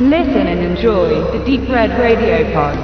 Listen and enjoy the Deep Red Radio Pod.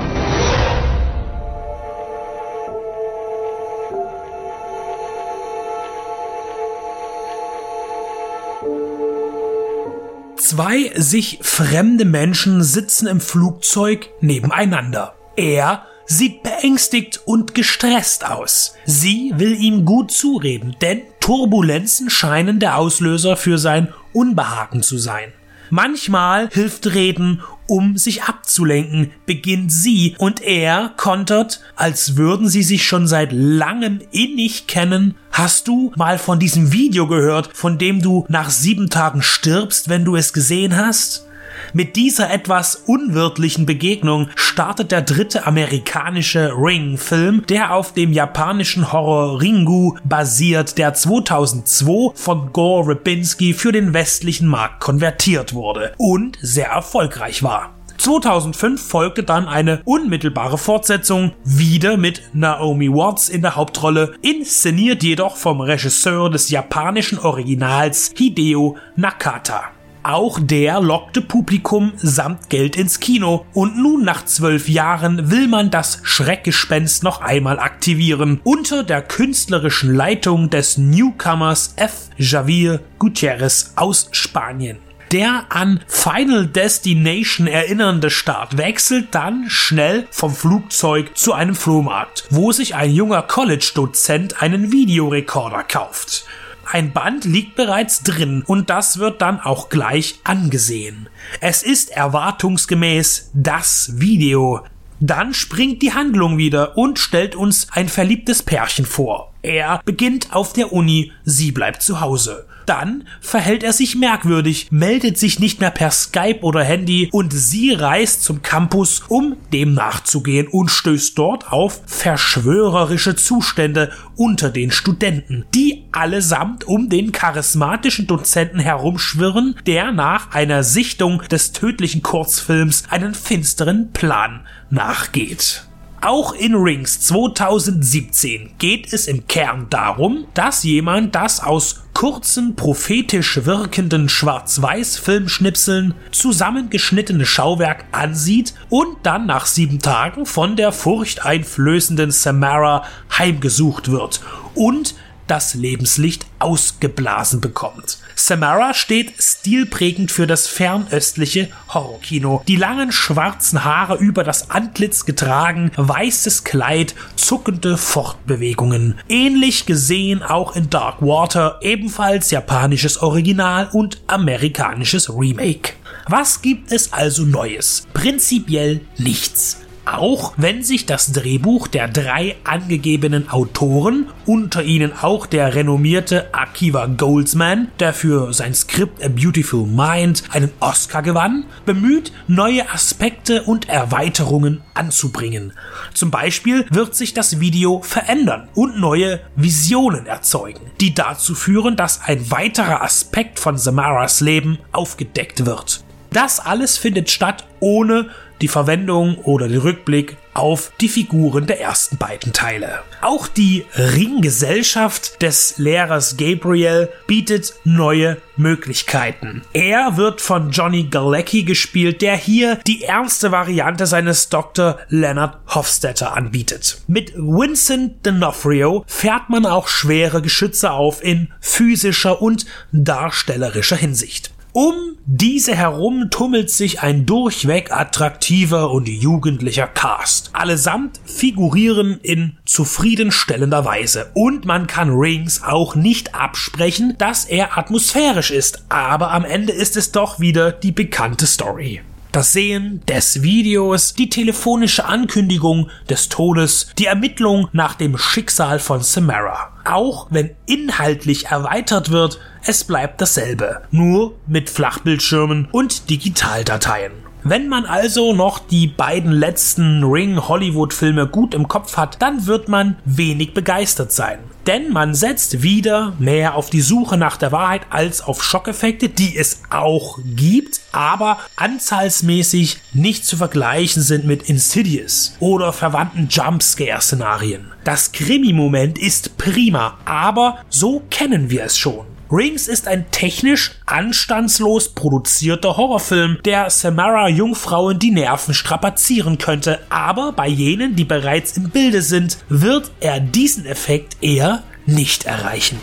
Zwei sich fremde Menschen sitzen im Flugzeug nebeneinander. Er sieht beängstigt und gestresst aus. Sie will ihm gut zureden, denn Turbulenzen scheinen der Auslöser für sein Unbehagen zu sein. Manchmal hilft Reden, um sich abzulenken, beginnt sie und er kontert, als würden sie sich schon seit langem innig kennen. Hast du mal von diesem Video gehört, von dem du nach sieben Tagen stirbst, wenn du es gesehen hast? Mit dieser etwas unwirtlichen Begegnung startet der dritte amerikanische Ring-Film, der auf dem japanischen Horror Ringu basiert, der 2002 von Gore Ribinski für den westlichen Markt konvertiert wurde und sehr erfolgreich war. 2005 folgte dann eine unmittelbare Fortsetzung, wieder mit Naomi Watts in der Hauptrolle, inszeniert jedoch vom Regisseur des japanischen Originals Hideo Nakata. Auch der lockte Publikum samt Geld ins Kino und nun nach zwölf Jahren will man das Schreckgespenst noch einmal aktivieren unter der künstlerischen Leitung des Newcomers F. Javier Gutierrez aus Spanien. Der an Final Destination erinnernde Start wechselt dann schnell vom Flugzeug zu einem Flohmarkt, wo sich ein junger College-Dozent einen Videorekorder kauft. Ein Band liegt bereits drin und das wird dann auch gleich angesehen. Es ist erwartungsgemäß das Video. Dann springt die Handlung wieder und stellt uns ein verliebtes Pärchen vor. Er beginnt auf der Uni, sie bleibt zu Hause. Dann verhält er sich merkwürdig, meldet sich nicht mehr per Skype oder Handy und sie reist zum Campus, um dem nachzugehen und stößt dort auf verschwörerische Zustände unter den Studenten, die allesamt um den charismatischen Dozenten herumschwirren, der nach einer Sichtung des tödlichen Kurzfilms einen finsteren Plan nachgeht. Auch in Rings 2017 geht es im Kern darum, dass jemand das aus kurzen, prophetisch wirkenden Schwarz-Weiß-Filmschnipseln zusammengeschnittene Schauwerk ansieht und dann nach sieben Tagen von der furchteinflößenden Samara heimgesucht wird und das Lebenslicht ausgeblasen bekommt. Samara steht stilprägend für das fernöstliche Horrorkino. Die langen schwarzen Haare über das Antlitz getragen, weißes Kleid, zuckende Fortbewegungen. Ähnlich gesehen auch in Dark Water, ebenfalls japanisches Original und amerikanisches Remake. Was gibt es also Neues? Prinzipiell nichts auch wenn sich das Drehbuch der drei angegebenen Autoren, unter ihnen auch der renommierte Akiva Goldsman, der für sein Skript A Beautiful Mind einen Oscar gewann, bemüht, neue Aspekte und Erweiterungen anzubringen. Zum Beispiel wird sich das Video verändern und neue Visionen erzeugen, die dazu führen, dass ein weiterer Aspekt von Samaras Leben aufgedeckt wird. Das alles findet statt, ohne die Verwendung oder den Rückblick auf die Figuren der ersten beiden Teile. Auch die Ringgesellschaft des Lehrers Gabriel bietet neue Möglichkeiten. Er wird von Johnny Galecki gespielt, der hier die ernste Variante seines Dr. Leonard Hofstetter anbietet. Mit Vincent D'Onofrio fährt man auch schwere Geschütze auf in physischer und darstellerischer Hinsicht. Um diese herum tummelt sich ein durchweg attraktiver und jugendlicher Cast. Allesamt figurieren in zufriedenstellender Weise. Und man kann Rings auch nicht absprechen, dass er atmosphärisch ist. Aber am Ende ist es doch wieder die bekannte Story das Sehen des Videos, die telefonische Ankündigung des Todes, die Ermittlung nach dem Schicksal von Samara. Auch wenn inhaltlich erweitert wird, es bleibt dasselbe, nur mit Flachbildschirmen und Digitaldateien. Wenn man also noch die beiden letzten Ring Hollywood Filme gut im Kopf hat, dann wird man wenig begeistert sein. Denn man setzt wieder mehr auf die Suche nach der Wahrheit als auf Schockeffekte, die es auch gibt, aber anzahlsmäßig nicht zu vergleichen sind mit Insidious oder verwandten Jumpscare-Szenarien. Das Krimi-Moment ist prima, aber so kennen wir es schon. Rings ist ein technisch anstandslos produzierter Horrorfilm, der Samara Jungfrauen die Nerven strapazieren könnte, aber bei jenen, die bereits im Bilde sind, wird er diesen Effekt eher nicht erreichen.